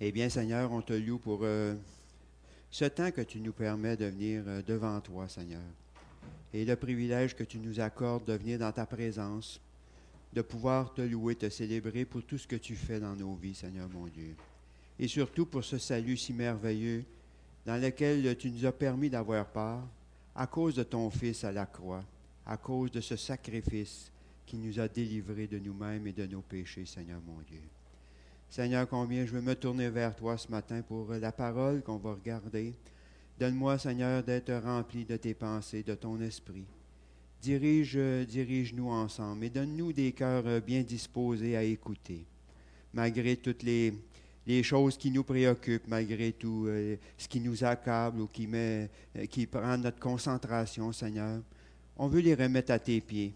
Eh bien, Seigneur, on te loue pour euh, ce temps que tu nous permets de venir euh, devant toi, Seigneur. Et le privilège que tu nous accordes de venir dans ta présence, de pouvoir te louer, te célébrer pour tout ce que tu fais dans nos vies, Seigneur mon Dieu. Et surtout pour ce salut si merveilleux dans lequel tu nous as permis d'avoir part à cause de ton Fils à la croix, à cause de ce sacrifice qui nous a délivrés de nous-mêmes et de nos péchés, Seigneur mon Dieu. Seigneur, combien je veux me tourner vers toi ce matin pour la parole qu'on va regarder. Donne-moi, Seigneur, d'être rempli de tes pensées, de ton esprit. Dirige, dirige-nous ensemble et donne-nous des cœurs bien disposés à écouter, malgré toutes les, choses qui nous préoccupent, malgré tout euh, ce qui nous accable ou qui, met, euh, qui prend notre concentration, Seigneur. On veut les remettre à tes pieds,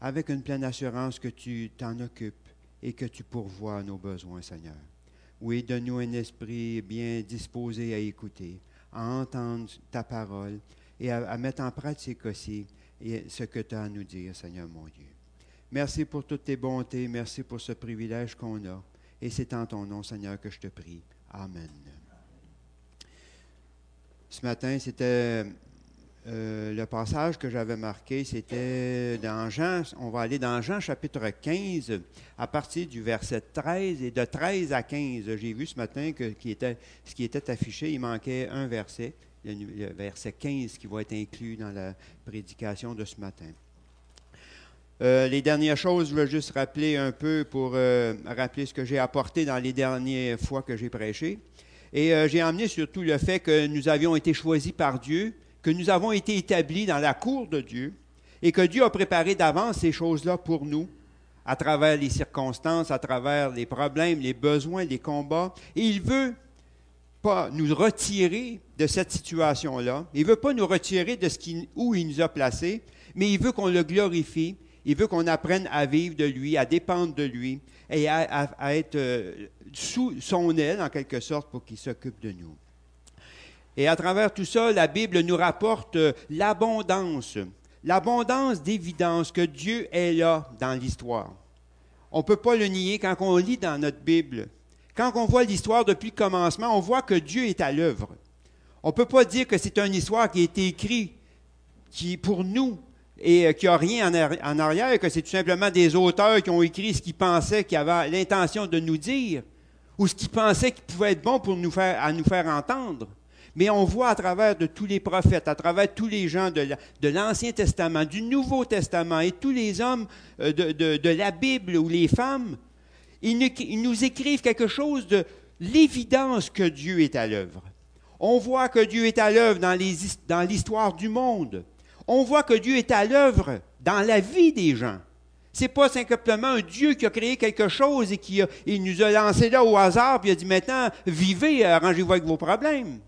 avec une pleine assurance que tu t'en occupes et que tu pourvois nos besoins, Seigneur. Oui, donne-nous un esprit bien disposé à écouter, à entendre ta parole et à, mettre en pratique aussi ce que tu as à nous dire, Seigneur mon Dieu. Merci pour toutes tes bontés, merci pour ce privilège qu'on a. Et c'est en ton nom, Seigneur, que je te prie. Amen. Ce matin, c'était euh, le passage que j'avais marqué, c'était dans Jean, on va aller dans Jean chapitre 15, à partir du verset 13, et de 13 à 15. J'ai vu ce matin que qui était, ce qui était affiché, il manquait un verset, le, verset 15 qui va être inclus dans la prédication de ce matin. Euh, les dernières choses, je veux juste rappeler un peu pour euh, rappeler ce que j'ai apporté dans les dernières fois que j'ai prêché. Et j'ai emmené surtout le fait que nous avions été choisis par Dieu que nous avons été établis dans la cour de Dieu et que Dieu a préparé d'avance ces choses-là pour nous à travers les circonstances, à travers les problèmes, les besoins, les combats. Et il veut pas nous retirer de cette situation-là. Il veut pas nous retirer de ce qui, où il nous a placés, mais il veut qu'on le glorifie. Il veut qu'on apprenne à vivre de lui, à dépendre de lui et à, à être euh, sous son aile, en quelque sorte, pour qu'il s'occupe de nous. Et à travers tout ça, la Bible nous rapporte euh, l'abondance, l'abondance d'évidence que Dieu est là dans l'histoire. On ne peut pas le nier quand on lit dans notre Bible. Quand on voit l'histoire depuis le commencement, on voit que Dieu est à l'œuvre. On ne peut pas dire que c'est une histoire qui a été écrite qui, pour nous et euh, qui n'a rien en arrière, que c'est tout simplement des auteurs qui ont écrit ce qu'ils pensaient qu'ils avaient l'intention de nous dire ou ce qu'ils pensaient qui pouvait être bon pour nous faire, à nous faire entendre. Mais on voit à travers de tous les prophètes, à travers tous les gens de l'Ancien Testament, du Nouveau Testament et tous les hommes euh, de, la Bible ou les femmes, ils, nous écrivent quelque chose de l'évidence que Dieu est à l'œuvre. On voit que Dieu est à l'œuvre dans l'histoire du monde. On voit que Dieu est à l'œuvre dans la vie des gens. Ce n'est pas simplement un Dieu qui a créé quelque chose et qui il nous a lancé là au hasard, puis il a dit maintenant, vivez, arrangez-vous avec vos problèmes.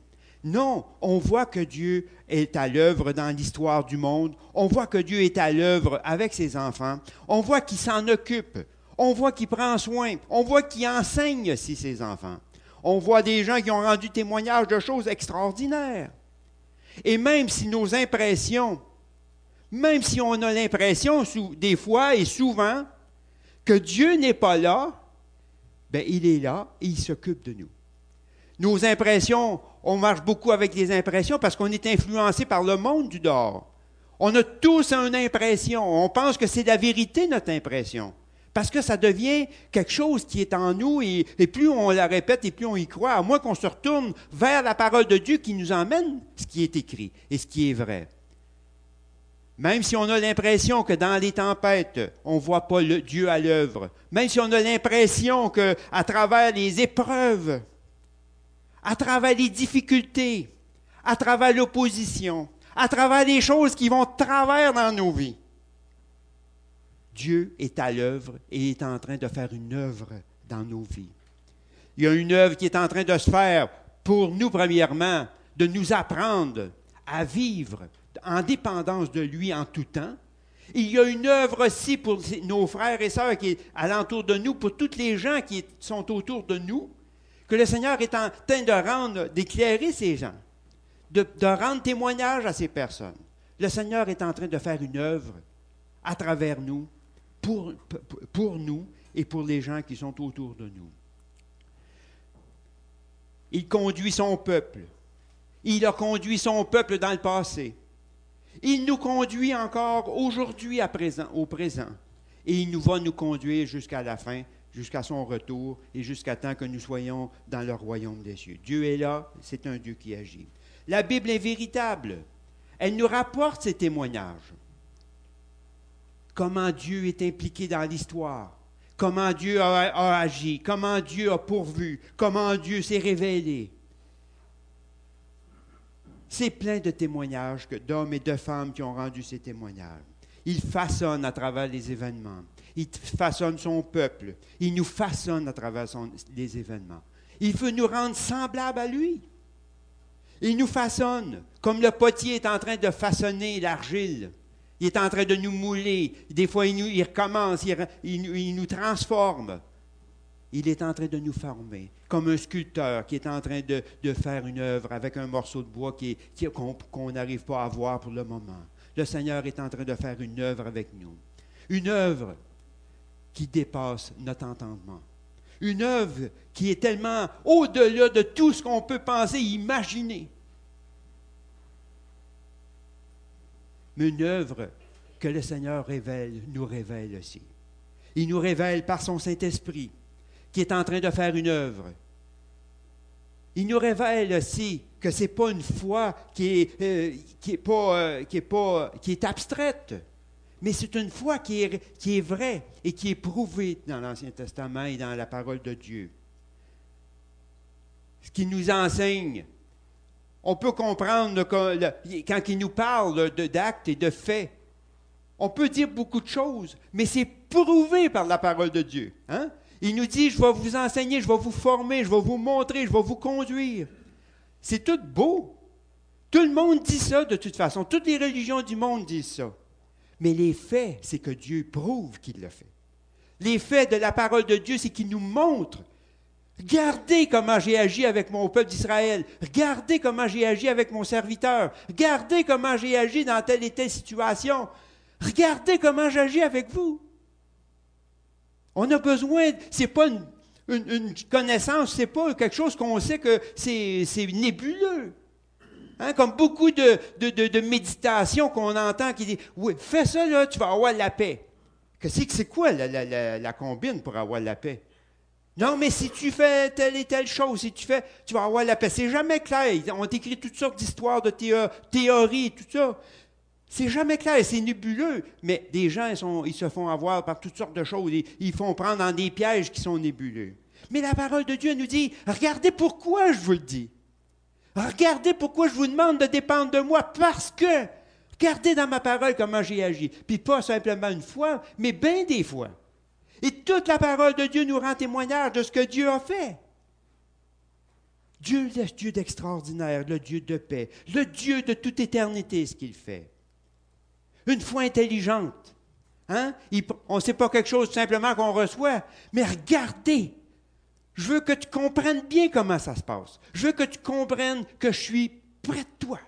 Non, on voit que Dieu est à l'œuvre dans l'histoire du monde. On voit que Dieu est à l'œuvre avec ses enfants. On voit qu'il s'en occupe. On voit qu'il prend soin. On voit qu'il enseigne aussi ses enfants. On voit des gens qui ont rendu témoignage de choses extraordinaires. Et même si nos impressions, même si on a l'impression des fois et souvent que Dieu n'est pas là, ben il est là et il s'occupe de nous. Nos impressions, on marche beaucoup avec des impressions parce qu'on est influencé par le monde du dehors. On a tous une impression. On pense que c'est la vérité, notre impression. Parce que ça devient quelque chose qui est en nous et, plus on la répète et plus on y croit, à moins qu'on se retourne vers la parole de Dieu qui nous emmène ce qui est écrit et ce qui est vrai. Même si on a l'impression que dans les tempêtes, on ne voit pas le Dieu à l'œuvre, même si on a l'impression qu'à travers les épreuves, à travers les difficultés, à travers l'opposition, à travers les choses qui vont travers dans nos vies. Dieu est à l'œuvre et est en train de faire une œuvre dans nos vies. Il y a une œuvre qui est en train de se faire pour nous, premièrement, de nous apprendre à vivre en dépendance de lui en tout temps. Il y a une œuvre aussi pour nos frères et sœurs qui est alentour de nous, pour toutes les gens qui sont autour de nous, que le Seigneur est en train de rendre, d'éclairer ces gens, de, rendre témoignage à ces personnes. Le Seigneur est en train de faire une œuvre à travers nous, pour, pour nous et pour les gens qui sont autour de nous. Il conduit son peuple. Il a conduit son peuple dans le passé. Il nous conduit encore aujourd'hui à présent, au présent. Et il nous va nous conduire jusqu'à la fin, jusqu'à son retour et jusqu'à temps que nous soyons dans le royaume des cieux. Dieu est là, c'est un Dieu qui agit. La Bible est véritable. Elle nous rapporte ces témoignages. Comment Dieu est impliqué dans l'histoire, comment Dieu a, agi, comment Dieu a pourvu, comment Dieu s'est révélé. C'est plein de témoignages d'hommes et de femmes qui ont rendu ces témoignages. Il façonne à travers les événements. Il façonne son peuple. Il nous façonne à travers les événements. Il veut nous rendre semblables à lui. Il nous façonne, comme le potier est en train de façonner l'argile. Il est en train de nous mouler. Des fois, il, nous, il recommence, il, nous transforme. Il est en train de nous former, comme un sculpteur qui est en train de faire une œuvre avec un morceau de bois qu'on n'arrive pas à voir pour le moment. Le Seigneur est en train de faire une œuvre avec nous. Une œuvre qui dépasse notre entendement. Une œuvre qui est tellement au-delà de tout ce qu'on peut penser, imaginer. Mais une œuvre que le Seigneur révèle, nous révèle aussi. Il nous révèle par son Saint-Esprit qui est en train de faire une œuvre. Il nous révèle aussi que ce n'est pas une foi qui est, euh, euh, qui est abstraite, mais c'est une foi qui est, vraie et qui est prouvée dans l'Ancien Testament et dans la parole de Dieu. Ce qui nous enseigne, on peut comprendre quand il nous parle d'actes et de faits. On peut dire beaucoup de choses, mais c'est prouvé par la parole de Dieu. Hein? Il nous dit, je vais vous enseigner, je vais vous former, je vais vous montrer, je vais vous conduire. C'est tout beau. Tout le monde dit ça de toute façon. Toutes les religions du monde disent ça. Mais les faits, c'est que Dieu prouve qu'il le fait. Les faits de la parole de Dieu, c'est qu'il nous montre. Regardez comment j'ai agi avec mon peuple d'Israël. Regardez comment j'ai agi avec mon serviteur. Regardez comment j'ai agi dans telle et telle situation. Regardez comment j'agis avec vous. On a besoin, c'est pas une, une, connaissance, c'est pas quelque chose qu'on sait que c'est nébuleux. Hein, comme beaucoup de, de, de, méditation qu'on entend qui dit Oui, fais ça, là, tu vas avoir la paix. Que c'est quoi la, la, la, combine pour avoir la paix? Non, mais si tu fais telle et telle chose, si tu fais, tu vas avoir la paix. C'est jamais clair. On écrit toutes sortes d'histoires, de théories, tout ça. C'est jamais clair, c'est nébuleux, mais des gens, ils, se font avoir par toutes sortes de choses. Ils, ils font prendre dans des pièges qui sont nébuleux. Mais la parole de Dieu nous dit, regardez pourquoi je vous le dis. Regardez pourquoi je vous demande de dépendre de moi, parce que, regardez dans ma parole comment j'ai agi. Puis pas simplement une fois, mais bien des fois. Et toute la parole de Dieu nous rend témoignage de ce que Dieu a fait. Dieu, le Dieu d'extraordinaire, le Dieu de paix, le Dieu de toute éternité, ce qu'il fait une foi intelligente. Hein? on ne sait pas quelque chose simplement qu'on reçoit, mais regardez. Je veux que tu comprennes bien comment ça se passe. Je veux que tu comprennes que je suis près de toi,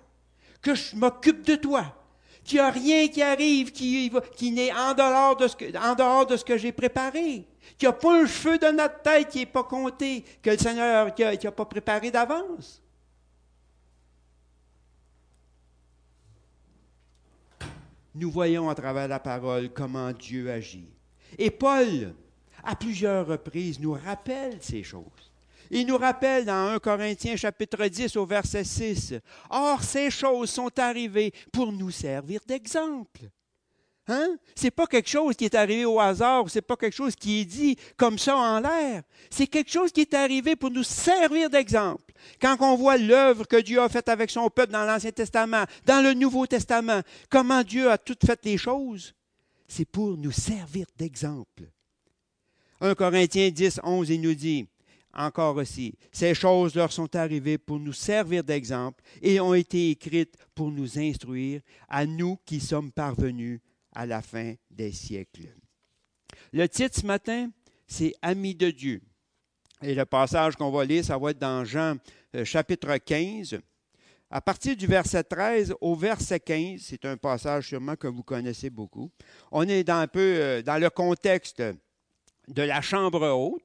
que je m'occupe de toi, qu'il n'y a rien qui arrive qui, n'est en dehors de ce que, en dehors de ce que j'ai préparé, qu'il n'y a pas un cheveu de notre tête qui n'est pas compté, que le Seigneur n'a pas préparé d'avance. nous voyons à travers la parole comment Dieu agit. Et Paul, à plusieurs reprises, nous rappelle ces choses. Il nous rappelle dans 1 Corinthiens chapitre 10 au verset 6, Or ces choses sont arrivées pour nous servir d'exemple. Hein? Ce n'est pas quelque chose qui est arrivé au hasard, ce n'est pas quelque chose qui est dit comme ça en l'air. C'est quelque chose qui est arrivé pour nous servir d'exemple. Quand on voit l'œuvre que Dieu a faite avec son peuple dans l'Ancien Testament, dans le Nouveau Testament, comment Dieu a toutes fait les choses, c'est pour nous servir d'exemple. 1 Corinthiens 10, 11, il nous dit, encore aussi, ces choses leur sont arrivées pour nous servir d'exemple et ont été écrites pour nous instruire, à nous qui sommes parvenus à la fin des siècles. Le titre ce matin, c'est Amis de Dieu. Et le passage qu'on va lire, ça va être dans Jean euh, chapitre 15. À partir du verset 13 au verset 15, c'est un passage sûrement que vous connaissez beaucoup. On est dans un peu euh, dans le contexte de la chambre haute.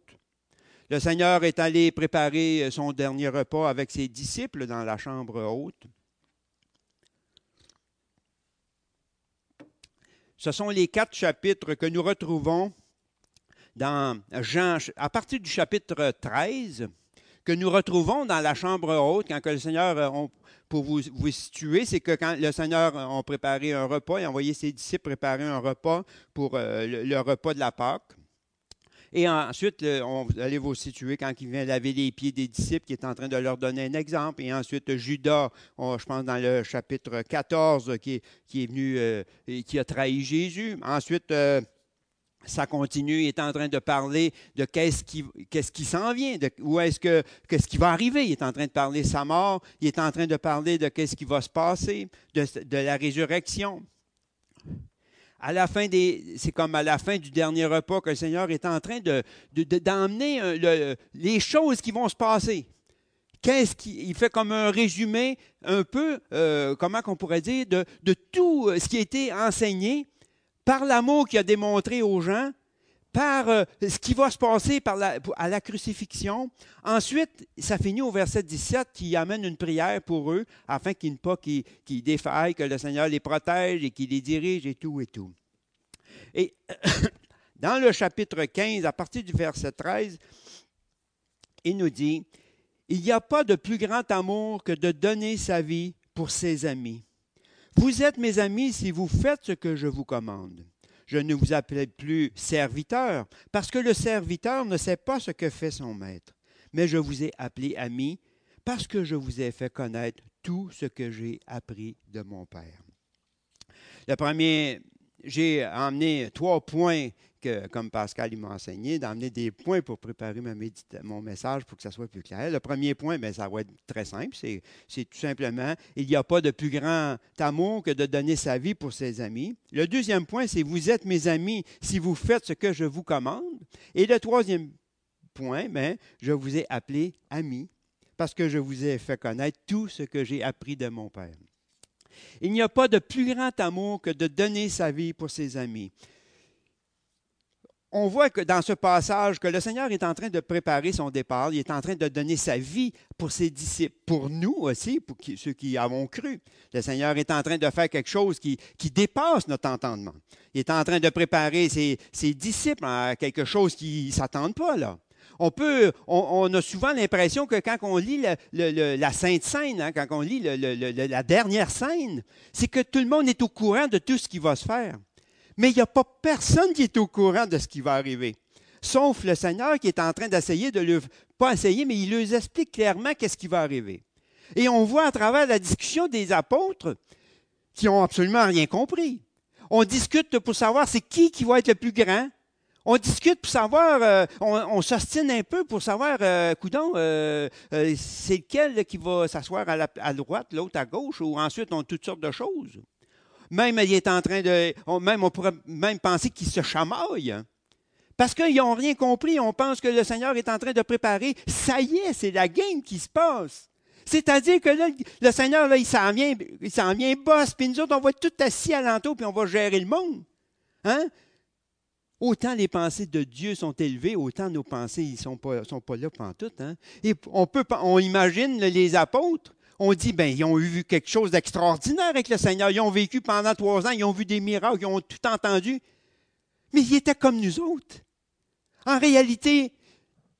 Le Seigneur est allé préparer son dernier repas avec ses disciples dans la chambre haute. Ce sont les quatre chapitres que nous retrouvons dans Jean, à partir du chapitre 13, que nous retrouvons dans la chambre haute, quand le Seigneur, euh, pour vous, situer, c'est que quand le Seigneur a préparé un repas, il a envoyé ses disciples préparer un repas pour euh, le, repas de la Pâque. Et ensuite, on, allez vous situer quand il vient laver les pieds des disciples, qui est en train de leur donner un exemple. Et ensuite, Judas, je pense dans le chapitre 14, qui est, venu euh, et qui a trahi Jésus. Ensuite, ça continue, il est en train de parler de qu'est-ce qui, qu'est-ce qui s'en vient, de, où est-ce que, qu'est-ce qui va arriver. Il est en train de parler de sa mort, il est en train de parler de qu'est-ce qui va se passer, de, la résurrection. C'est comme à la fin du dernier repas que le Seigneur est en train de, d'emmener euh, les choses qui vont se passer. Qu'est-ce qui, il fait comme un résumé un peu, euh, comment qu'on pourrait dire, de, de tout ce qui a été enseigné par l'amour qu'il a démontré aux gens, par euh, ce qui va se passer à la crucifixion. Ensuite, ça finit au verset 17 qui amène une prière pour eux afin qu'ils ne pas qu'ils, défaillent, que le Seigneur les protège et qu'il les dirige et tout et tout. Et dans le chapitre 15, à partir du verset 13, il nous dit, Il n'y a pas de plus grand amour que de donner sa vie pour ses amis. Vous êtes mes amis si vous faites ce que je vous commande. Je ne vous appelle plus serviteur, parce que le serviteur ne sait pas ce que fait son maître. Mais je vous ai appelé ami, parce que je vous ai fait connaître tout ce que j'ai appris de mon Père. J'ai emmené trois points comme Pascal m'a enseigné, d'emmener des points pour préparer mon message pour que ça soit plus clair. Le premier point, bien, ça va être très simple. C'est, tout simplement, il n'y a pas de plus grand amour que de donner sa vie pour ses amis. Le deuxième point, c'est vous êtes mes amis si vous faites ce que je vous commande. Et le troisième point, bien, je vous ai appelé amis parce que je vous ai fait connaître tout ce que j'ai appris de mon Père. Il n'y a pas de plus grand amour que de donner sa vie pour ses amis on voit que dans ce passage que le Seigneur est en train de préparer son départ, il est en train de donner sa vie pour ses disciples, pour nous aussi, pour ceux qui avons cru. Le Seigneur est en train de faire quelque chose qui, dépasse notre entendement. Il est en train de préparer ses, disciples à quelque chose qui ne s'attendent pas là. On, a souvent l'impression que quand on lit la Sainte Seine, hein, quand on lit la dernière scène, c'est que tout le monde est au courant de tout ce qui va se faire. Mais il n'y a pas personne qui est au courant de ce qui va arriver, sauf le Seigneur qui est en train d'essayer de le, pas essayer, mais il leur explique clairement qu'est-ce qui va arriver. Et on voit à travers la discussion des apôtres qui n'ont absolument rien compris. On discute pour savoir c'est qui qui va être le plus grand. On discute pour savoir, euh, on, s'ostine un peu pour savoir, euh, coudon, euh, euh, c'est lequel qui va s'asseoir à, droite, l'autre à gauche, ou ensuite on toutes sortes de choses. Même il est en train de. même on pourrait même penser qu'ils se chamaillent. Parce qu'ils n'ont rien compris. On pense que le Seigneur est en train de préparer. Ça y est, c'est la game qui se passe. C'est-à-dire que là, le Seigneur, il s'en vient, il s'en vient puis nous autres, on va tout assis alentour, puis on va gérer le monde. Hein? Autant les pensées de Dieu sont élevées, autant nos pensées ne sont pas, sont pas là tout. Hein? Et on, peut, on imagine les apôtres, on dit, ben, ils ont vu quelque chose d'extraordinaire avec le Seigneur. Ils ont vécu pendant trois ans, ils ont vu des miracles, ils ont tout entendu. Mais ils étaient comme nous autres. En réalité,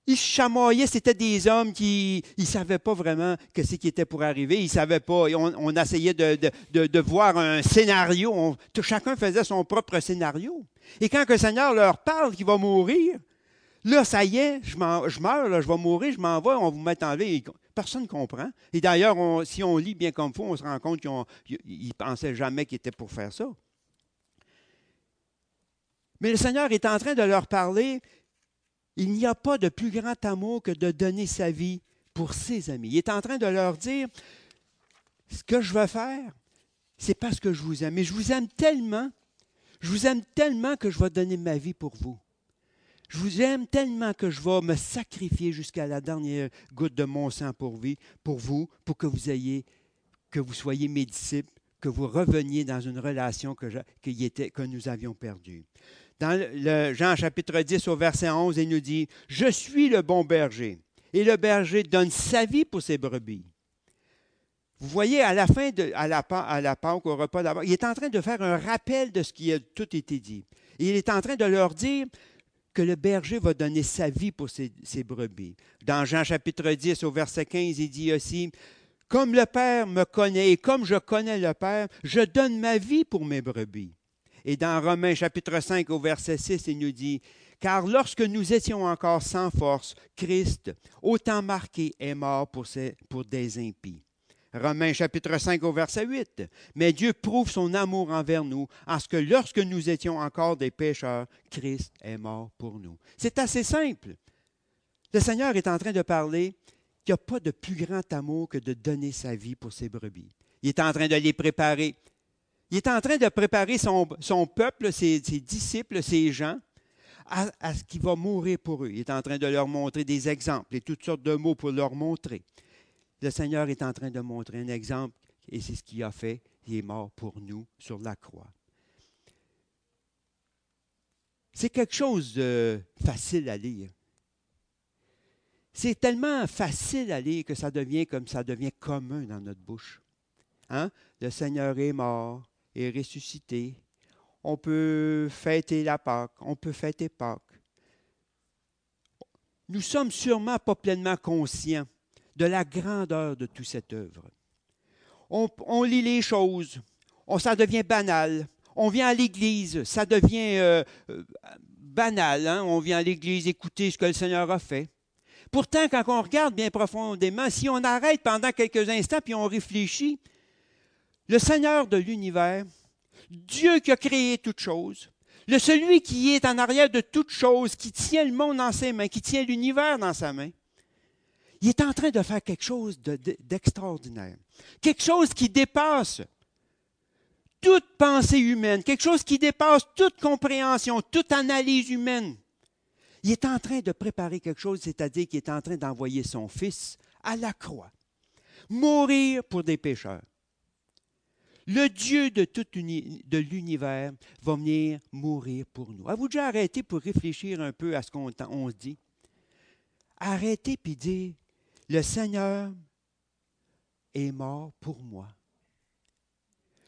ils chamaillaient, c'était des hommes qui ne savaient pas vraiment que ce qui était pour arriver. Ils ne savaient pas. On, essayait de, voir un scénario. chacun faisait son propre scénario. Et quand le Seigneur leur parle qu'il va mourir, là, ça y est, je, meurs, je vais mourir, je m'en vais, on vous mettre en vie. Personne ne comprend. Et d'ailleurs, si on lit bien comme il on se rend compte qu'ils ne pensaient jamais qu'ils étaient pour faire ça. Mais le Seigneur est en train de leur parler. Il n'y a pas de plus grand amour que de donner sa vie pour ses amis. Il est en train de leur dire, ce que je veux faire, c'est parce que je vous aime. Mais je vous aime tellement, je vous aime tellement que je vais donner ma vie pour vous. Je vous aime tellement que je vais me sacrifier jusqu'à la dernière goutte de mon sang pour, vous, pour que vous ayez, que vous soyez mes disciples, que vous reveniez dans une relation que nous avions perdue. Dans Jean chapitre 10 au verset 11, il nous dit, Je suis le bon berger, et le berger donne sa vie pour ses brebis. Vous voyez, à la fin de à la, à Pâque, au repas d'abord, il est en train de faire un rappel de ce qui a tout été dit. il est en train de leur dire que le berger va donner sa vie pour ses, ses brebis. Dans Jean chapitre 10 au verset 15, il dit aussi, Comme le Père me connaît et comme je connais le Père, je donne ma vie pour mes brebis. Et dans Romains chapitre 5 au verset 6, il nous dit, Car lorsque nous étions encore sans force, Christ, autant marqué, est mort pour, des impies. Romains chapitre 5 au verset 8. Mais Dieu prouve son amour envers nous en ce que lorsque nous étions encore des pécheurs, Christ est mort pour nous. C'est assez simple. Le Seigneur est en train de parler qu'il n'y a pas de plus grand amour que de donner sa vie pour ses brebis. Il est en train de les préparer. Il est en train de préparer son, peuple, ses, disciples, ses gens, à, ce qu'il va mourir pour eux. Il est en train de leur montrer des exemples et toutes sortes de mots pour leur montrer le Seigneur est en train de montrer un exemple et c'est ce qu'il a fait. Il est mort pour nous sur la croix. C'est quelque chose de facile à lire. C'est tellement facile à lire que ça devient comme ça devient commun dans notre bouche. Hein? Le Seigneur est mort, ressuscité. On peut fêter la Pâque, on peut fêter Pâques. Nous sommes sûrement pas pleinement conscients de la grandeur de toute cette œuvre. On, lit les choses, on, ça devient banal. On vient à l'Église, ça devient euh, euh, banal. Hein. On vient à l'Église écouter ce que le Seigneur a fait. Pourtant, quand on regarde bien profondément, si on arrête pendant quelques instants puis on réfléchit, le Seigneur de l'univers, Dieu qui a créé toutes choses, le celui qui est en arrière de toutes choses, qui tient le monde dans ses mains, qui tient l'univers dans sa main, il est en train de faire quelque chose d'extraordinaire. quelque chose qui dépasse toute pensée humaine, quelque chose qui dépasse toute compréhension, toute analyse humaine. Il est en train de préparer quelque chose, c'est-à-dire qu'il est en train d'envoyer son Fils à la croix, mourir pour des pécheurs. Le Dieu de tout de l'univers va venir mourir pour nous. Avez-vous déjà arrêté pour réfléchir un peu à ce qu'on se dit? Arrêtez puis dire, le Seigneur est mort pour moi.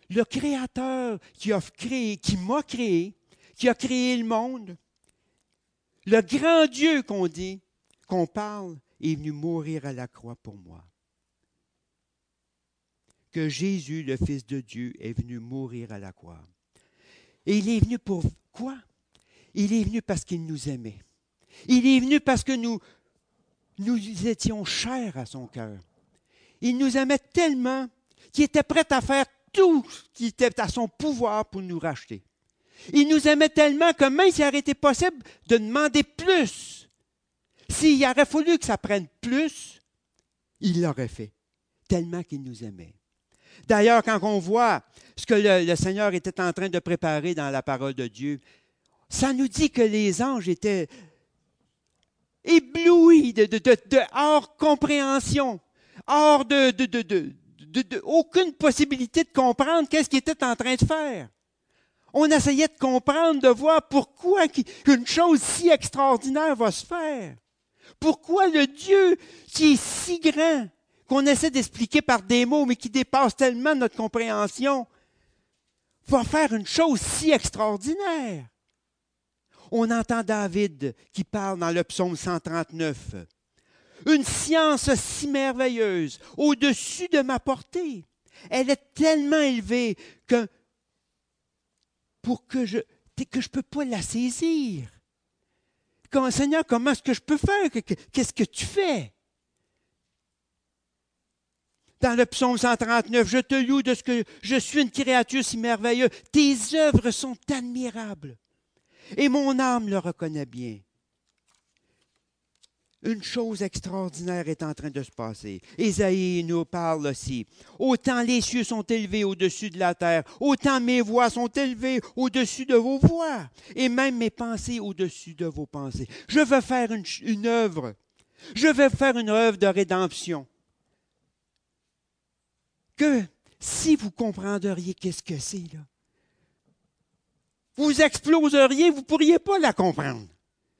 Le Créateur qui a créé, qui m'a créé, qui a créé le monde, le grand Dieu qu'on dit, qu'on parle, est venu mourir à la croix pour moi. Que Jésus, le Fils de Dieu, est venu mourir à la croix. Et il est venu pour quoi? Il est venu parce qu'il nous aimait. Il est venu parce que nous, nous étions chers à son cœur. Il nous aimait tellement qu'il était prêt à faire tout ce qui était à son pouvoir pour nous racheter. Il nous aimait tellement que même s'il aurait été possible de demander plus, s'il aurait fallu que ça prenne plus, il l'aurait fait, tellement qu'il nous aimait. D'ailleurs, quand on voit ce que le, Seigneur était en train de préparer dans la parole de Dieu, ça nous dit que les anges étaient ébloui de, hors compréhension, hors de, de, aucune possibilité de comprendre qu'est-ce qu'il était en train de faire. On essayait de comprendre, de voir pourquoi une chose si extraordinaire va se faire. Pourquoi le Dieu qui est si grand, qu'on essaie d'expliquer par des mots, mais qui dépasse tellement notre compréhension, va faire une chose si extraordinaire on entend David qui parle dans le psaume 139. Une science si merveilleuse, au-dessus de ma portée. Elle est tellement élevée que pour que je que je peux pas la saisir. Seigneur, comment est-ce que je peux faire? Qu'est-ce que tu fais? Dans le psaume 139, je te loue de ce que je suis une créature si merveilleuse. Tes œuvres sont admirables et mon âme le reconnaît bien. Une chose extraordinaire est en train de se passer. Ésaïe nous parle aussi. Autant les cieux sont élevés au-dessus de la terre, autant mes voix sont élevées au-dessus de vos voix, et même mes pensées au-dessus de vos pensées. Je veux faire une, une œuvre. Je veux faire une œuvre de rédemption. Que si vous comprendriez qu'est-ce que c'est, là, vous exploseriez, vous ne pourriez pas la comprendre.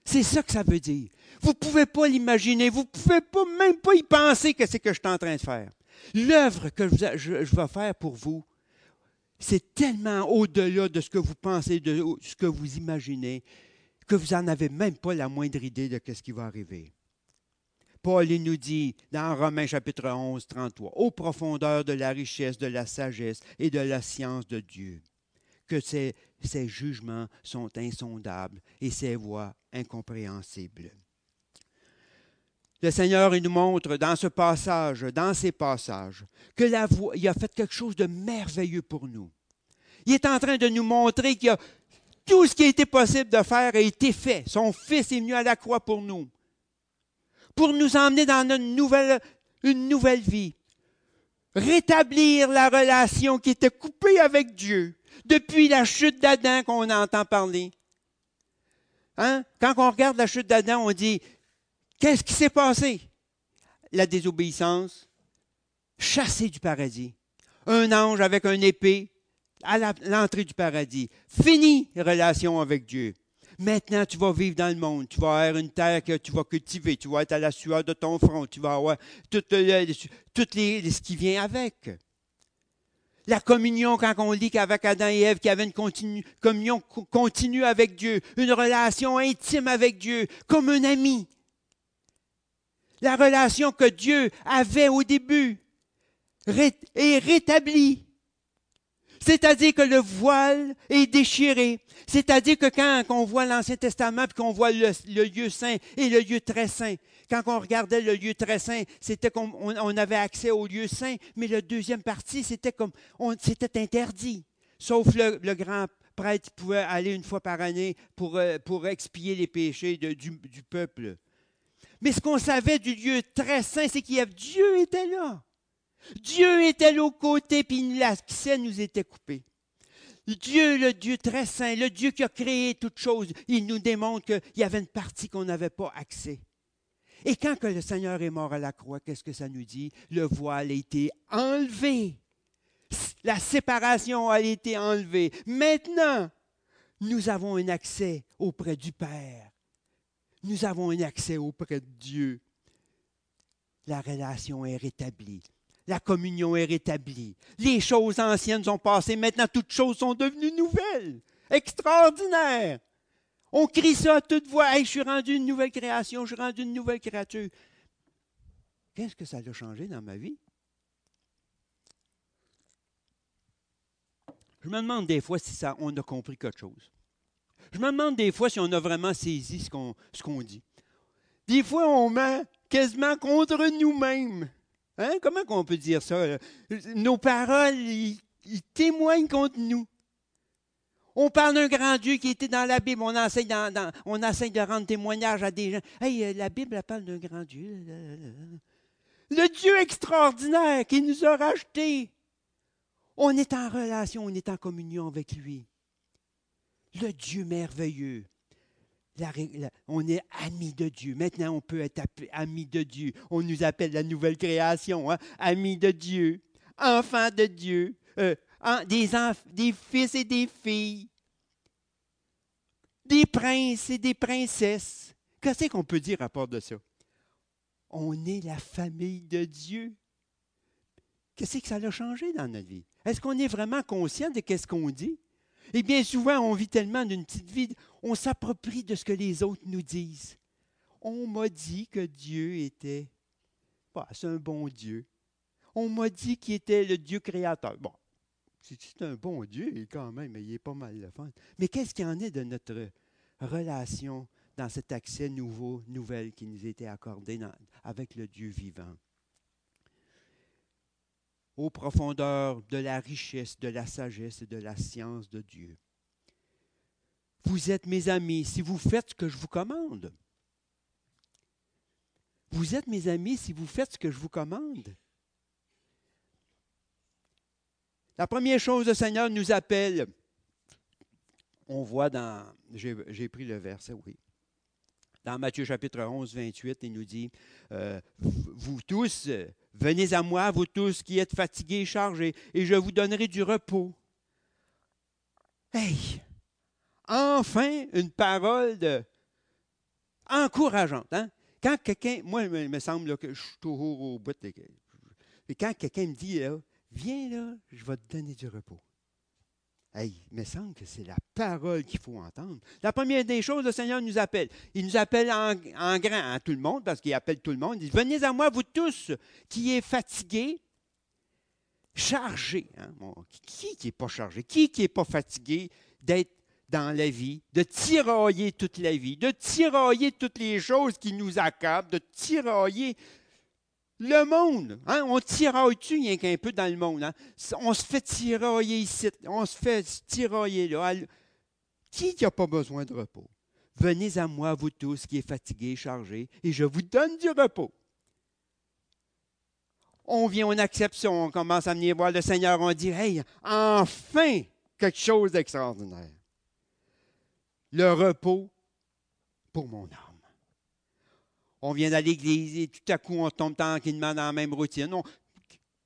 C'est ça que ça veut dire. Vous ne pouvez pas l'imaginer, vous ne pouvez pas, même pas y penser que c'est que je suis en train de faire. L'œuvre que je, je, vais faire pour vous, c'est tellement au-delà de ce que vous pensez, de ce que vous imaginez, que vous n'en avez même pas la moindre idée de ce qui va arriver. Paul nous dit dans Romains chapitre 11, 33, aux profondeurs de la richesse, de la sagesse et de la science de Dieu, que ses, jugements sont insondables et ses voies incompréhensibles. Le Seigneur il nous montre dans ce passage, dans ces passages, que la il a fait quelque chose de merveilleux pour nous. Il est en train de nous montrer qu'il a tout ce qui a été possible de faire a été fait. Son Fils est venu à la croix pour nous, pour nous emmener dans une nouvelle, une vie, rétablir la relation qui était coupée avec Dieu depuis la chute d'Adam qu'on entend parler. Hein? Quand on regarde la chute d'Adam, on dit Qu'est-ce qui s'est passé? La désobéissance, chassé du paradis. Un ange avec un épée à l'entrée du paradis. Fini relation avec Dieu. Maintenant, tu vas vivre dans le monde. Tu vas avoir une terre que tu vas cultiver. Tu vas être à la sueur de ton front. Tu vas avoir tout, les, ce qui vient avec. La communion, quand on dit qu'avec Adam et Ève, qu'il y avait une communion continue avec Dieu, une relation intime avec Dieu, comme un ami la relation que Dieu avait au début est rétablie. C'est-à-dire que le voile est déchiré. C'est-à-dire que quand on voit l'Ancien Testament et qu'on voit le, lieu saint et le lieu très saint, quand on regardait le lieu très saint, c'était comme on, avait accès au lieu saint, mais la deuxième partie, c'était comme c'était interdit. Sauf le, grand prêtre pouvait aller une fois par année pour, euh, expier les péchés du, peuple. Mais ce qu'on savait du lieu très saint, c'est qu'il avait Dieu était là. Dieu était là aux côtés, puis l'accès nous était coupé. Dieu, le Dieu très saint, le Dieu qui a créé toutes choses, il nous démontre qu'il y avait une partie qu'on n'avait pas accès. Et quand le Seigneur est mort à la croix, qu'est-ce que ça nous dit? Le voile a été enlevé. La séparation a été enlevée. Maintenant, nous avons un accès auprès du Père nous avons un accès auprès de Dieu. La relation est rétablie. La communion est rétablie. Les choses anciennes sont passées. Maintenant, toutes choses sont devenues nouvelles. Extraordinaire. On crie ça à toute voix. je suis rendu une nouvelle création. Je suis rendu une nouvelle créature. Qu'est-ce que ça a changé dans ma vie? Je me demande des fois si on a compris quelque chose. Je me demande des fois si on a vraiment saisi ce qu'on ce dit. Des fois, on ment quasiment contre nous-mêmes. Hein? Comment on peut dire ça? Nos paroles, ils, témoignent contre nous. On parle d'un grand Dieu qui était dans la Bible. On essaie, on de rendre témoignage à des gens. Hey, euh, la Bible parle d'un grand Dieu. Le Dieu extraordinaire qui nous a rachetés. On est en relation, on est en communion avec lui le Dieu merveilleux. On est amis de Dieu. Maintenant, on peut être amis de Dieu. On nous appelle la nouvelle création, hein? amis de Dieu, enfants de Dieu, euh, des, des fils et des filles, des princes et des princesses. Qu'est-ce qu'on peut dire à part de ça? On est la famille de Dieu. Qu'est-ce que ça a changé dans notre vie? Est-ce qu'on est vraiment conscient de ce qu'on dit? Et bien souvent, on vit tellement d'une petite vie, on s'approprie de ce que les autres nous disent. On m'a dit que Dieu était, bah, c'est un bon Dieu. On m'a dit qu'il était le Dieu créateur. Bon, c'est un bon Dieu, quand même, il est pas mal le fun. Mais qu'est-ce qu'il en est de notre relation dans cet accès nouveau, nouvelle qui nous était accordé avec le Dieu vivant? Aux profondeurs de la richesse, de la sagesse et de la science de Dieu. Vous êtes mes amis si vous faites ce que je vous commande. Vous êtes mes amis si vous faites ce que je vous commande. La première chose, le Seigneur nous appelle. On voit dans, j'ai pris le verset, oui. Dans Matthieu chapitre 11, 28, il nous dit, euh, vous tous, Venez à moi, vous tous qui êtes fatigués chargés, et je vous donnerai du repos. Hey! enfin une parole encourageante. Hein? Quand quelqu'un, moi, il me semble que je suis toujours au bout. De, et quand quelqu'un me dit, viens là, je vais te donner du repos. Hey, il me semble que c'est la parole qu'il faut entendre. La première des choses, le Seigneur nous appelle. Il nous appelle en, grand à tout le monde, parce qu'il appelle tout le monde. Il dit, venez à moi, vous tous qui êtes fatigués, chargés. Hein? qui n'est pas chargé? Qui n'est pas fatigué d'être dans la vie, de tirailler toute la vie, de tirailler toutes les choses qui nous accablent, de tirailler le monde. Hein? On tiraille-tu rien qu'un peu dans le monde? Hein? On se fait tirailler ici, on se fait tirailler là. Qui n'a pas besoin de repos? Venez à moi, vous tous qui êtes fatigués, chargés, et je vous donne du repos. On vient, on accepte on commence à venir voir le Seigneur, on dit, hey, enfin, quelque chose d'extraordinaire le repos pour mon âme. On vient à l'église et tout à coup, on tombe tranquillement dans la même routine.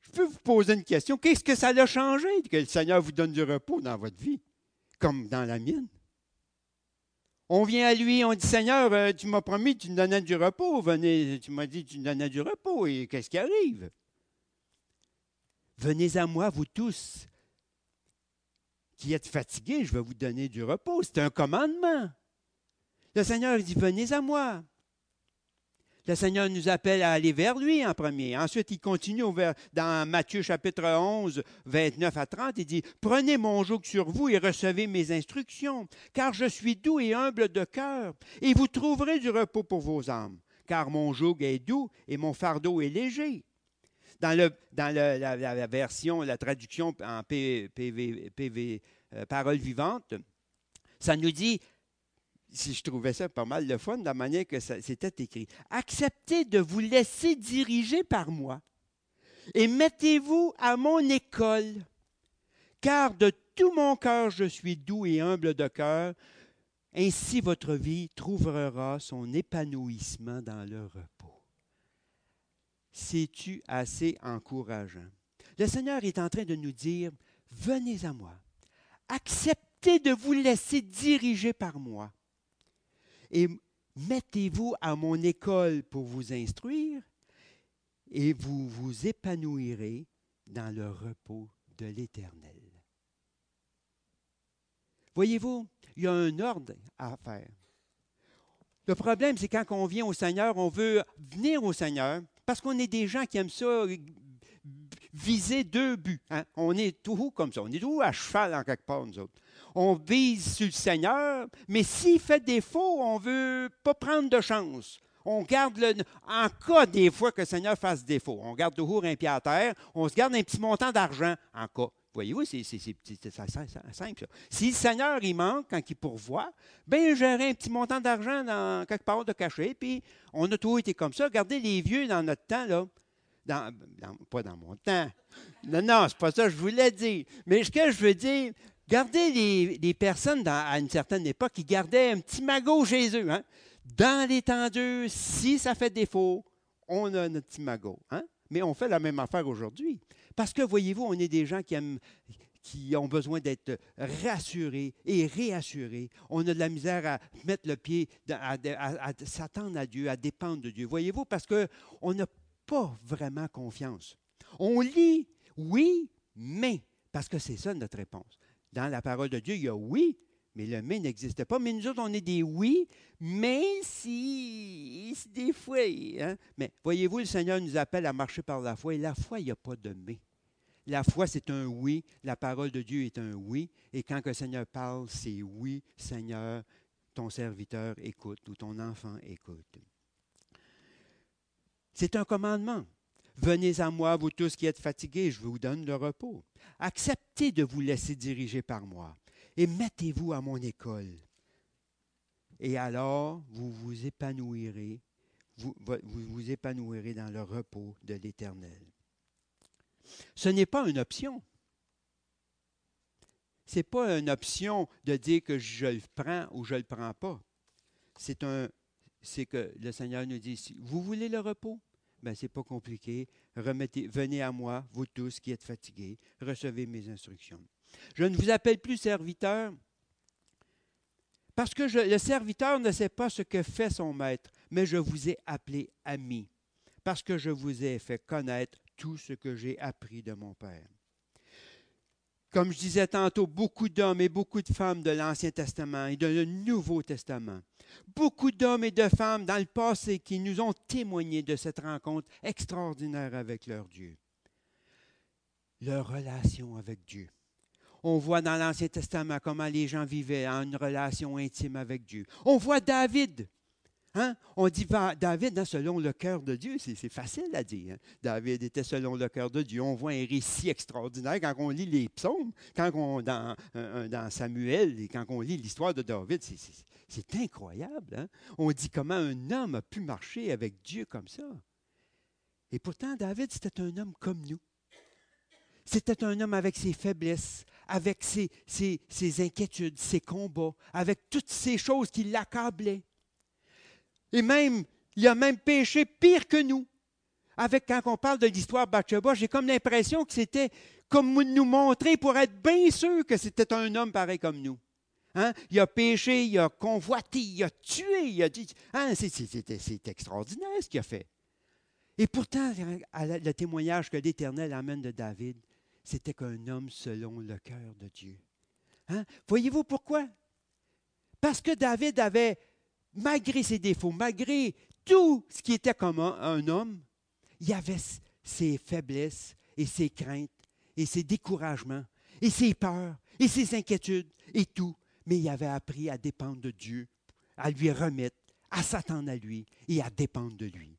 je peux vous poser une question. Qu'est-ce que ça a changé que le Seigneur vous donne du repos dans votre vie, comme dans la mienne? On vient à lui, on dit Seigneur, euh, tu m'as promis, tu me donnais du repos. Venez, tu m'as dit, tu me donnais du repos. Et qu'est-ce qui arrive? Venez à moi, vous tous, qui êtes fatigués, je vais vous donner du repos. C'est un commandement. Le Seigneur dit, venez à moi. Le Seigneur nous appelle à aller vers lui en premier. Ensuite, il continue dans Matthieu chapitre 11, 29 à 30. Il dit, Prenez mon joug sur vous et recevez mes instructions, car je suis doux et humble de cœur, et vous trouverez du repos pour vos âmes, car mon joug est doux et mon fardeau est léger. Dans, la, version, la traduction en PV euh, parole vivante, ça nous dit, si je trouvais ça pas mal de fun, de la manière que c'était écrit, acceptez de vous laisser diriger par moi et mettez-vous à mon école, car de tout mon cœur je suis doux et humble de cœur, ainsi votre vie trouvera son épanouissement dans le repos. C'est-tu assez encourageant? Le Seigneur est en train de nous dire, venez à moi, acceptez de vous laisser diriger par moi et mettez-vous à mon école pour vous instruire et vous vous épanouirez dans le repos de l'Éternel. Voyez-vous, il y a un ordre à faire. Le problème, c'est quand on vient au Seigneur, on veut venir au Seigneur, parce qu'on est des gens qui aiment ça viser deux buts. Hein. On est tout comme ça. On est tout à cheval en quelque part, nous autres. On vise sur le Seigneur, mais s'il fait défaut, on ne veut pas prendre de chance. On garde le. En cas des fois que le Seigneur fasse défaut, on garde toujours un pied à terre, on se garde un petit montant d'argent en cas. Voyez-vous, c'est simple. Si le Seigneur il manque quand il pourvoit, bien, j'aurai un petit montant d'argent dans quelque part de cachet, puis on a toujours été comme ça. Regardez les vieux dans notre temps, là. Pas dans mon temps. Non, non, c'est pas ça que je voulais dire. Mais ce que je veux dire, regardez les, personnes à une certaine époque qui gardaient un petit magot chez. Hein. Dans les tendeux, si ça fait défaut, on a notre petit magot. Hein? Mais on fait la même affaire aujourd'hui. Parce que, voyez-vous, on est des gens qui, qui ont besoin d'être rassurés et réassurés. On a de la misère à mettre le pied, à, s'attendre à Dieu, à dépendre de Dieu. Voyez-vous, parce qu'on n'a pas vraiment confiance. On lit, oui, mais, parce que c'est ça notre réponse. Dans la parole de Dieu, il y a oui, mais le mais n'existe pas. Mais nous autres, on est des oui, mais si, des fois. Hein. Mais voyez-vous, le Seigneur nous appelle à marcher par la foi. Et la foi, il n'y a pas de mais. La foi, c'est un oui. La parole de Dieu est un oui. Et quand le Seigneur parle, c'est oui, Seigneur, ton serviteur écoute ou ton enfant écoute. C'est un commandement. Venez à moi, vous tous qui êtes fatigués, je vous donne le repos. Acceptez de vous laisser diriger par moi et mettez-vous à mon école. Et alors, vous vous épanouirez, vous épanouirez dans le repos de l'Éternel. Ce n'est pas une option. Ce n'est pas une option de dire que je le prends ou je ne le prends pas. C'est un, c'est que le Seigneur nous dit, vous voulez le repos? Ben, ce n'est pas compliqué. Remettez, venez à moi, vous tous qui êtes fatigués, recevez mes instructions. Je ne vous appelle plus serviteur, Parce que le serviteur ne sait pas ce que fait son maître, mais je vous ai appelé ami, parce que je vous ai fait connaître tout ce que j'ai appris de mon Père. Comme je disais tantôt, beaucoup d'hommes et beaucoup de femmes de l'Ancien Testament et de Nouveau Testament, beaucoup d'hommes et de femmes dans le passé qui nous ont témoigné de cette rencontre extraordinaire avec leur Dieu, leur relation avec Dieu. On voit dans l'Ancien Testament comment les gens vivaient en une relation intime avec Dieu. On voit David Hein? On dit David hein, selon le cœur de Dieu, c'est facile à dire. Hein. David était selon le cœur de Dieu. On voit un récit extraordinaire quand on lit les psaumes, quand on dans, Samuel et quand on lit l'histoire de David, c'est incroyable. On dit comment un homme a pu marcher avec Dieu comme ça. Et pourtant, David, c'était un homme comme nous. C'était un homme avec ses faiblesses, avec ses inquiétudes, ses combats, avec toutes ces choses qui l'accablaient. Et même, il a même péché pire que nous. Avec, quand on parle de l'histoire Bathsheba, j'ai comme l'impression que c'était comme nous montrer pour être bien sûr que c'était un homme pareil comme nous. Hein? Il a péché, il a convoité, il a tué, il a dit. Hein? C'est extraordinaire ce qu'il a fait. Et pourtant, le témoignage que l'Éternel amène de David, c'était qu'un homme selon le cœur de Dieu. Hein? Voyez-vous pourquoi? Parce que David avait malgré ses défauts, malgré tout ce qui était comme un, homme, il avait ses faiblesses et ses craintes et ses découragements et ses peurs et ses inquiétudes et tout. Mais il avait appris à dépendre de Dieu, à lui remettre, à s'attendre à lui et à dépendre de lui.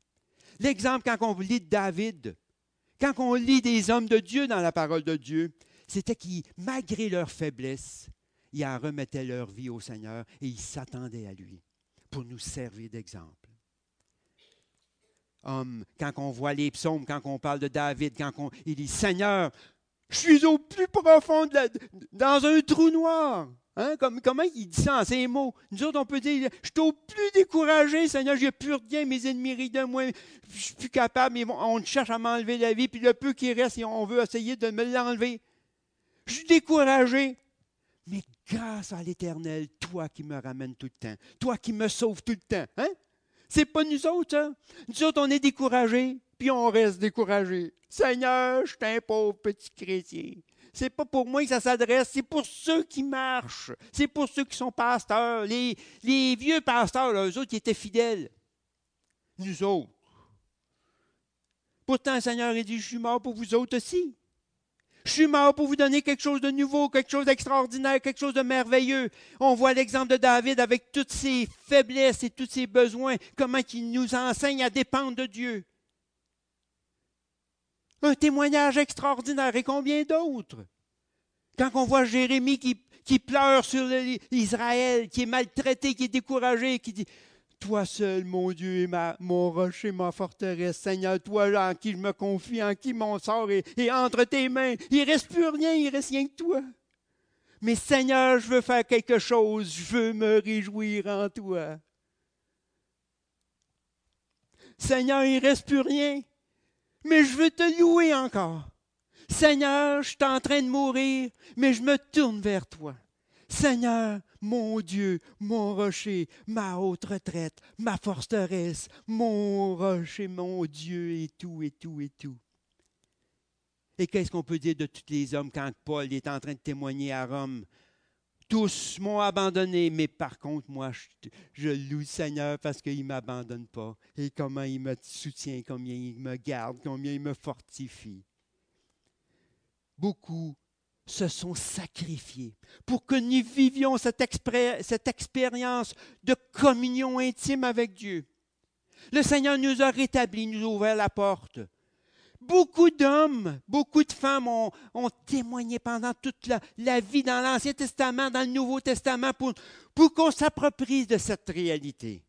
L'exemple quand on lit David, quand on lit des hommes de Dieu dans la parole de Dieu, c'était qu'ils, malgré leurs faiblesses, ils en remettaient leur vie au Seigneur et ils s'attendaient à lui pour nous servir d'exemple. Homme, quand on voit les psaumes, quand on parle de David, quand on, il dit Seigneur, je suis au plus profond, de dans un trou noir. Hein? Comme, comment il dit ça en ces mots? Nous autres, on peut dire, je suis au plus découragé, Seigneur, j'ai plus rien, mes ennemis rient de moi, je suis plus capable, on cherche à m'enlever la vie, puis le peu qui reste, on veut essayer de me l'enlever. Je suis découragé. Mais grâce à l'Éternel, toi qui me ramènes tout le temps, toi qui me sauves tout le temps. Hein? C'est pas nous autres, ça. Nous autres, on est découragés, puis on reste découragés. Seigneur, je suis un pauvre petit chrétien. C'est pas pour moi que ça s'adresse, c'est pour ceux qui marchent. C'est pour ceux qui sont pasteurs. Les, vieux pasteurs, eux autres, qui étaient fidèles. Nous autres. Pourtant, Seigneur a dit, je suis mort pour vous autres aussi. Je suis mort pour vous donner quelque chose de nouveau, quelque chose d'extraordinaire, quelque chose de merveilleux. On voit l'exemple de David avec toutes ses faiblesses et tous ses besoins, comment il nous enseigne à dépendre de Dieu. Un témoignage extraordinaire et combien d'autres? Quand on voit Jérémie qui, qui pleure sur Israël, qui est maltraité, qui est découragé, qui dit toi seul, mon Dieu, est ma, mon rocher, ma forteresse. Seigneur, toi en qui je me confie, en qui mon sort est, entre tes mains. Il ne reste plus rien, il ne reste rien que toi. Mais Seigneur, je veux faire quelque chose, je veux me réjouir en toi. Seigneur, il ne reste plus rien, mais je veux te louer encore. Seigneur, je suis en train de mourir, mais je me tourne vers toi. Seigneur, mon Dieu, mon rocher, ma haute retraite, ma forteresse, mon rocher, mon Dieu, et tout, et tout, et tout. Et qu'est-ce qu'on peut dire de tous les hommes quand Paul est en train de témoigner à Rome? Tous m'ont abandonné, mais par contre, moi, je, je loue le Seigneur parce qu'il ne m'abandonne pas. Et comment il me soutient, combien il me garde, combien il me fortifie. Beaucoup se sont sacrifiés pour que nous vivions cette, expérience de communion intime avec Dieu. Le Seigneur nous a rétablis, nous a ouvert la porte. Beaucoup d'hommes, beaucoup de femmes ont, témoigné pendant toute la, vie dans l'Ancien Testament, dans le Nouveau Testament, pour, pour qu'on s'approprie de cette réalité.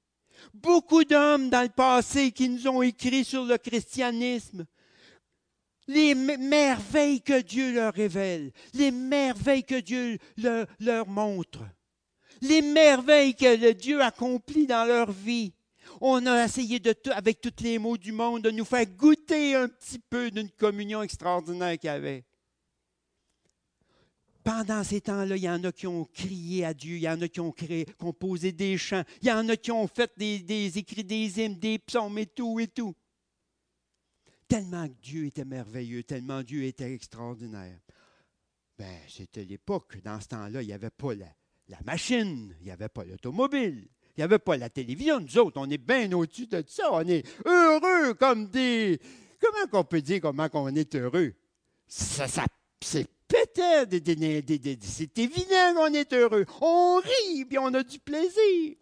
Beaucoup d'hommes dans le passé qui nous ont écrit sur le christianisme, les merveilles que Dieu leur révèle, les merveilles que Dieu leur, montre, les merveilles que Dieu accomplit dans leur vie. On a essayé de avec tous les mots du monde de nous faire goûter un petit peu d'une communion extraordinaire qu'il y avait. pendant ces temps-là, il y en a qui ont crié à Dieu, il y en a qui ont composé des chants, il y en a qui ont fait des écrits des hymnes, des psaumes et tout et tout. Tellement Dieu était merveilleux, tellement Dieu était extraordinaire. Ben, c'était l'époque. Dans ce temps-là, il n'y avait pas la, machine, il n'y avait pas l'automobile, il n'y avait pas la télévision. Nous autres, on est bien au-dessus de ça. On est heureux comme des. Comment qu'on peut dire comment on est heureux? Ça, ça c'est peut-être. C'est évident qu'on est heureux. On rit, puis on a du plaisir.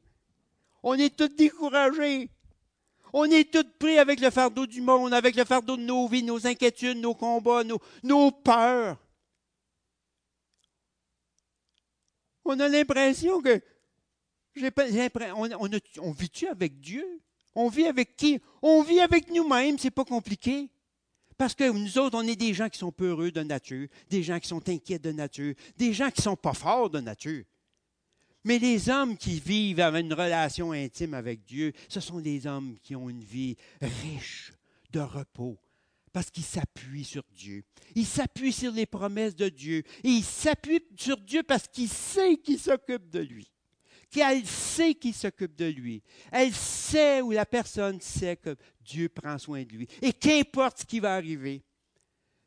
On est tous découragés. On est tous pris avec le fardeau du monde, avec le fardeau de nos vies, nos inquiétudes, nos combats, nos, peurs. On a l'impression que. On, on, on vit-tu avec Dieu? On vit avec qui? On vit avec nous-mêmes, c'est pas compliqué. Parce que nous autres, on est des gens qui sont peureux de nature, des gens qui sont inquiets de nature, des gens qui sont pas forts de nature. Mais les hommes qui vivent avec une relation intime avec Dieu, ce sont des hommes qui ont une vie riche de repos, parce qu'ils s'appuient sur Dieu. Ils s'appuient sur les promesses de Dieu. Et ils s'appuient sur Dieu parce qu'ils savent qu'il s'occupe de lui. Qu'elle sait qu'il s'occupe de lui. Elle sait ou la personne sait que Dieu prend soin de lui. Et qu'importe ce qui va arriver,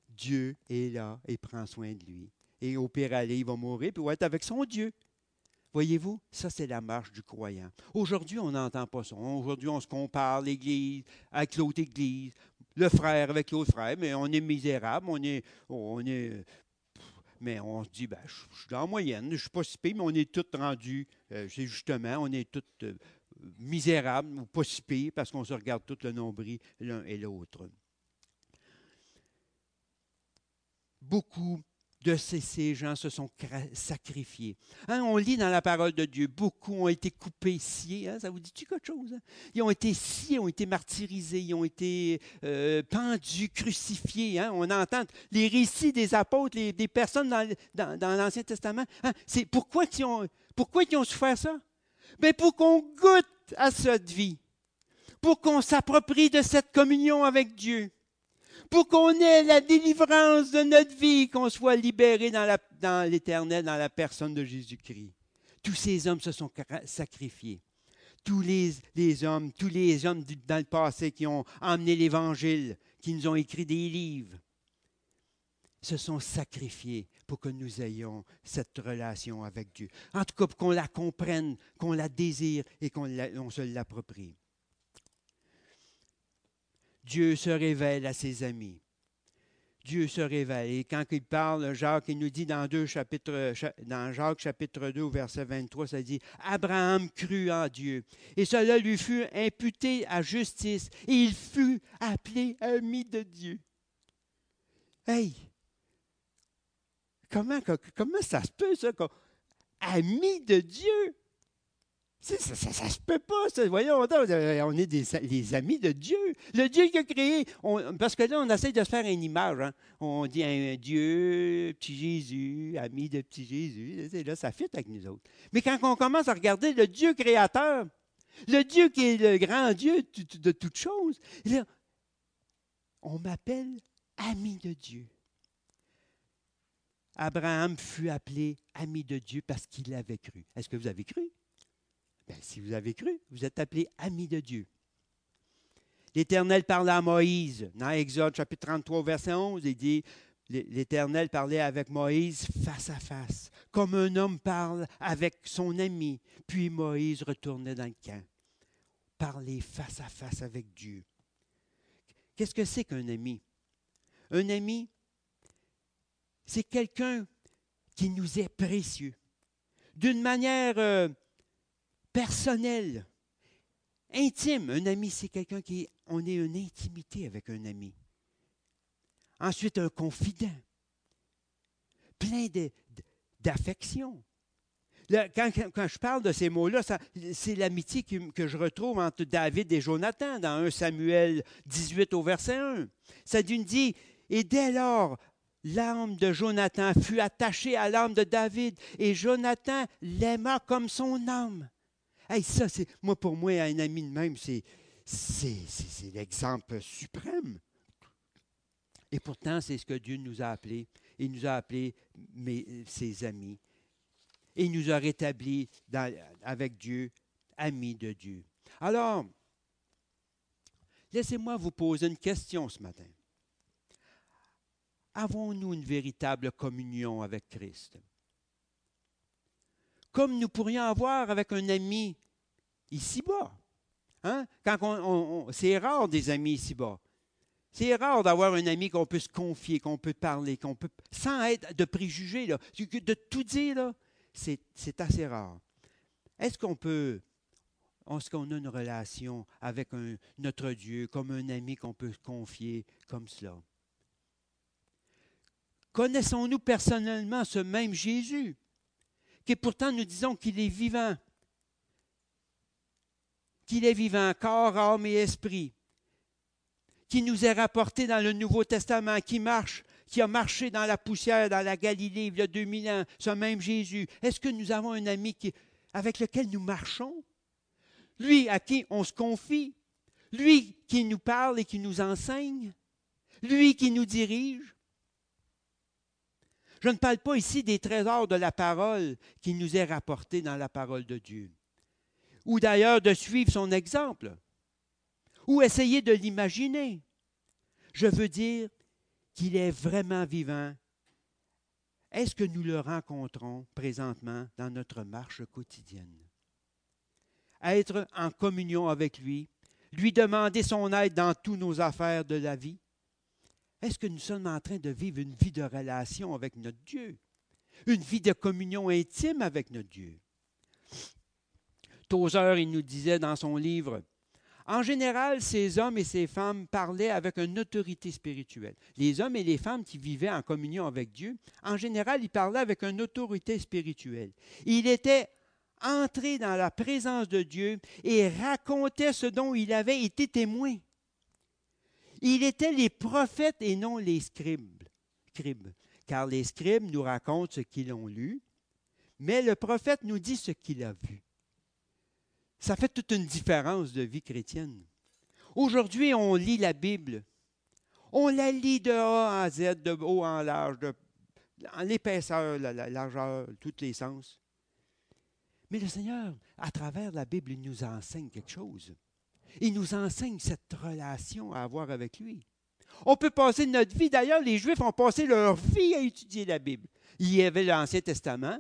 Dieu est là et prend soin de lui. Et au pire aller, il va mourir, puis il va être avec son Dieu. Voyez-vous, ça c'est la marche du croyant. Aujourd'hui, on n'entend pas ça. Aujourd'hui, on se compare l'Église avec l'autre Église, le frère avec l'autre frère, mais on est misérable, on est, on mais on se dit, ben, je, suis dans la moyenne, je ne suis pas si mais on est tous rendus, euh, c'est justement, on est tous euh, misérables ou pas si parce qu'on se regarde tout le nombril l'un et l'autre. Beaucoup de ces, gens se sont sacrifiés. Hein, on lit dans la parole de Dieu, beaucoup ont été coupés, sciés. Hein, ça vous dit-tu quelque chose? Hein? Ils ont été sciés, ont été martyrisés, ils ont été euh, pendus, crucifiés. On entend les récits des apôtres, des personnes dans, l'Ancien Testament. C'est pourquoi ils ont, pourquoi ils ont souffert ça? Ben pour qu'on goûte à cette vie, pour qu'on s'approprie de cette communion avec Dieu pour qu'on ait la délivrance de notre vie, qu'on soit libéré dans l'éternel, dans, la personne de Jésus-Christ. Tous ces hommes se sont sacrifiés. Tous les, hommes, tous les hommes dans le passé qui ont emmené l'Évangile, qui nous ont écrit des livres, se sont sacrifiés pour que nous ayons cette relation avec Dieu. En tout cas, pour qu'on la comprenne, qu'on la désire et qu'on se l'approprie. Dieu se révèle à ses amis. Dieu se révèle. Et quand il parle, Jacques, il nous dit dans, Jacques chapitre 2, verset 23, ça dit, Abraham crut en Dieu, et cela lui fut imputé à justice, et il fut appelé ami de Dieu. Hey! Comment, comment ça se peut, ça? Ami de Dieu? Ça, ça, ça, se peut pas. Ça. Voyons, on est des, les amis de Dieu. Le Dieu qui a créé. parce que là, on essaie de se faire une image. Hein. On dit un Dieu, petit Jésus, ami de petit Jésus. Là, ça fit avec nous autres. Mais quand on commence à regarder le Dieu créateur, le Dieu qui est le grand Dieu de, toutes choses, on m'appelle ami de Dieu. Abraham fut appelé ami de Dieu parce qu'il avait cru. Est-ce que vous avez cru? Ben, si vous avez cru, vous êtes appelé ami de Dieu. L'Éternel parla à Moïse. Dans Exode chapitre 33, verset 11, il dit, l'Éternel parlait avec Moïse face à face, comme un homme parle avec son ami. Puis Moïse retournait dans le camp. Parler face à face avec Dieu. Qu'est-ce que c'est qu'un ami? Un ami, c'est quelqu'un qui nous est précieux. D'une manière euh, personnel, intime. Un ami, c'est quelqu'un qui, on est une intimité avec un ami. Ensuite, un confident, plein d'affection. Quand, quand, je parle de ces mots-là, c'est l'amitié que je retrouve entre David et Jonathan dans 1 Samuel 18 au verset 1. Ça dit, et dès lors, l'âme de Jonathan fut attachée à l'âme de David, et Jonathan l'aima comme son âme. Hey, ça, c'est, moi, pour moi, un ami de même, c'est, c'est, l'exemple suprême. Et pourtant, c'est ce que Dieu nous a appelés. Il nous a appelés ses amis. Il nous a rétablis avec Dieu, amis de Dieu. Alors, laissez-moi vous poser une question ce matin. Avons-nous une véritable communion avec Christ? Comme nous pourrions avoir avec un ami ici-bas. Hein? C'est rare des amis ici-bas. C'est rare d'avoir un ami qu'on peut se confier, qu'on peut parler, qu'on peut, sans être de préjugés, de tout dire, c'est assez rare. Est-ce qu'on peut, est-ce qu'on a une relation avec notre Dieu comme un ami qu'on peut confier comme cela? Connaissons-nous personnellement ce même Jésus, qui pourtant nous disons qu'il est vivant, qu'il est vivant, corps, âme et esprit, qui nous est rapporté dans le Nouveau Testament, qui marche, qui a marché dans la poussière, dans la Galilée il y a 2000 ans, ce même Jésus. Est-ce que nous avons un ami avec lequel nous marchons? Lui à qui on se confie? Lui qui nous parle et qui nous enseigne? Lui qui nous dirige? Je ne parle pas ici des trésors de la parole qui nous est rapporté dans la parole de Dieu, ou d'ailleurs de suivre son exemple ou essayer de l'imaginer. Je veux dire qu'il est vraiment vivant. Est-ce que nous le rencontrons présentement dans notre marche quotidienne? Être en communion avec lui, lui demander son aide dans toutes nos affaires de la vie. Est-ce que nous sommes en train de vivre une vie de relation avec notre Dieu? Une vie de communion intime avec notre Dieu? Tozer, il nous disait dans son livre, en général, ces hommes et ces femmes parlaient avec une autorité spirituelle. Les hommes et les femmes qui vivaient en communion avec Dieu, en général, ils parlaient avec une autorité spirituelle. Il était entré dans la présence de Dieu et racontait ce dont il avait été témoin. Il était les prophètes et non les scribes, car les scribes nous racontent ce qu'ils ont lu, mais le prophète nous dit ce qu'il a vu. Ça fait toute une différence de vie chrétienne. Aujourd'hui, on lit la Bible. On la lit de A à Z, de haut en large, en l'épaisseur, la, la largeur, tous les sens. Mais le Seigneur, à travers la Bible, il nous enseigne quelque chose. Il nous enseigne cette relation à avoir avec lui. On peut passer notre vie, d'ailleurs, les Juifs ont passé leur vie à étudier la Bible. Il y avait l'Ancien Testament,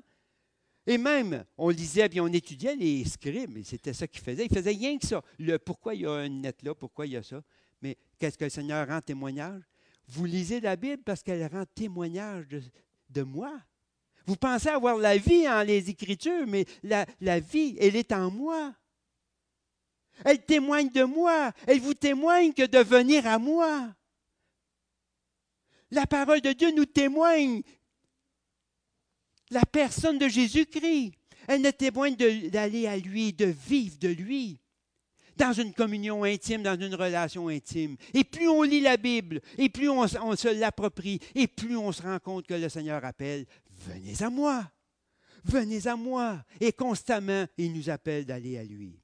et même, on lisait puis on étudiait les scribes, c'était ça qu'ils faisaient. Ils faisaient rien que ça. Le pourquoi il y a une net là, pourquoi il y a ça? Mais qu'est-ce que le Seigneur rend témoignage? Vous lisez la Bible parce qu'elle rend témoignage de, moi. Vous pensez avoir la vie en les Écritures, mais la vie, elle est en moi. Elle témoigne de moi. Elle vous témoigne que de venir à moi. La parole de Dieu nous témoigne la personne de Jésus-Christ. Elle ne témoigne d'aller à lui, de vivre de lui, dans une communion intime, dans une relation intime. Et plus on lit la Bible, et plus on se l'approprie, et plus on se rend compte que le Seigneur appelle, venez à moi, venez à moi. Et constamment, il nous appelle d'aller à lui.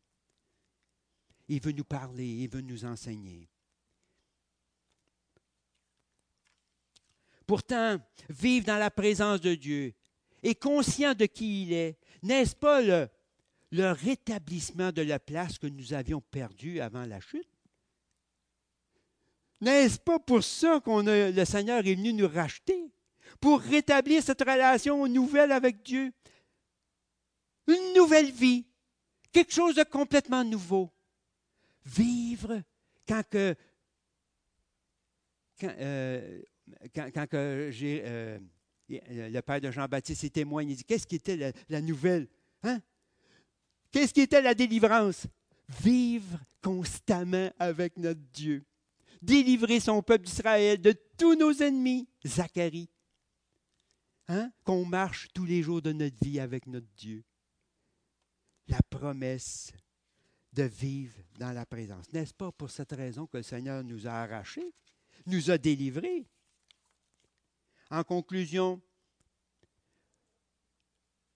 Il veut nous parler, il veut nous enseigner. Pourtant, vivre dans la présence de Dieu, et conscient de qui il est, n'est-ce pas le, rétablissement de la place que nous avions perdue avant la chute? N'est-ce pas pour ça que le Seigneur est venu nous racheter? Pour rétablir cette relation nouvelle avec Dieu? Une nouvelle vie, quelque chose de complètement nouveau. Vivre quand que, quand, euh, euh, le père de Jean-Baptiste, il témoigne, il dit, qu'est-ce qui était la, nouvelle? Hein? Qu'est-ce qui était la délivrance? Vivre constamment avec notre Dieu. Délivrer son peuple d'Israël de tous nos ennemis. Zacharie. Hein? Qu'on marche tous les jours de notre vie avec notre Dieu. La promesse de vivre dans la présence. N'est-ce pas pour cette raison que le Seigneur nous a arrachés, nous a délivrés? En conclusion,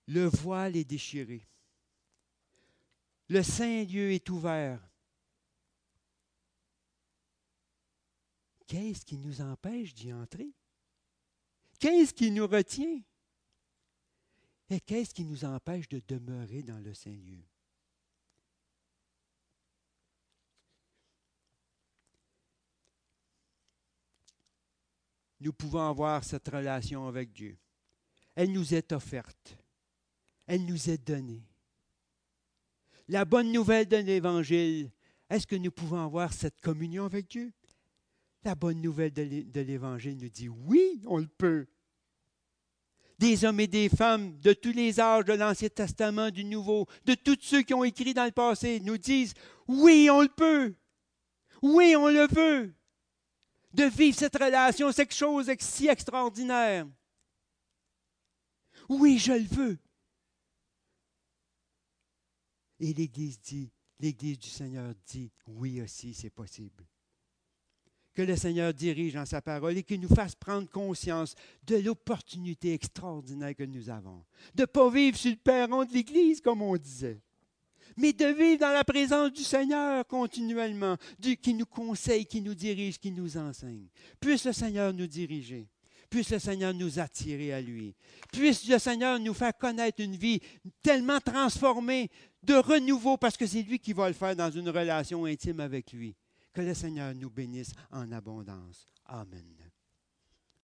le voile est déchiré. Le Saint-Lieu est ouvert. qu'est-ce qui nous empêche d'y entrer? Qu'est-ce qui nous retient? Et qu'est-ce qui nous empêche de demeurer dans le Saint-Lieu? Nous pouvons avoir cette relation avec Dieu. Elle nous est offerte. Elle nous est donnée. La bonne nouvelle de l'Évangile, est-ce que nous pouvons avoir cette communion avec Dieu? La bonne nouvelle de l'Évangile nous dit oui, on le peut des hommes et des femmes de tous les âges de l'Ancien Testament, du Nouveau, de tous ceux qui ont écrit dans le passé, nous disent, oui, on le peut. Oui, on le veut. De vivre cette relation, quelque chose si extraordinaire. Oui, je le veux. Et l'Église dit, l'Église du Seigneur dit, oui aussi, c'est possible que le Seigneur dirige dans sa parole et qu'il nous fasse prendre conscience de l'opportunité extraordinaire que nous avons. De ne pas vivre sur le perron de l'Église, comme on disait, mais de vivre dans la présence du Seigneur continuellement, qui nous conseille, qui nous dirige, qui nous enseigne. Puisse le Seigneur nous diriger. Puisse le Seigneur nous attirer à lui. Puisse le Seigneur nous faire connaître une vie tellement transformée, de renouveau, parce que c'est lui qui va le faire dans une relation intime avec lui. Que le Seigneur nous bénisse en abondance. Amen.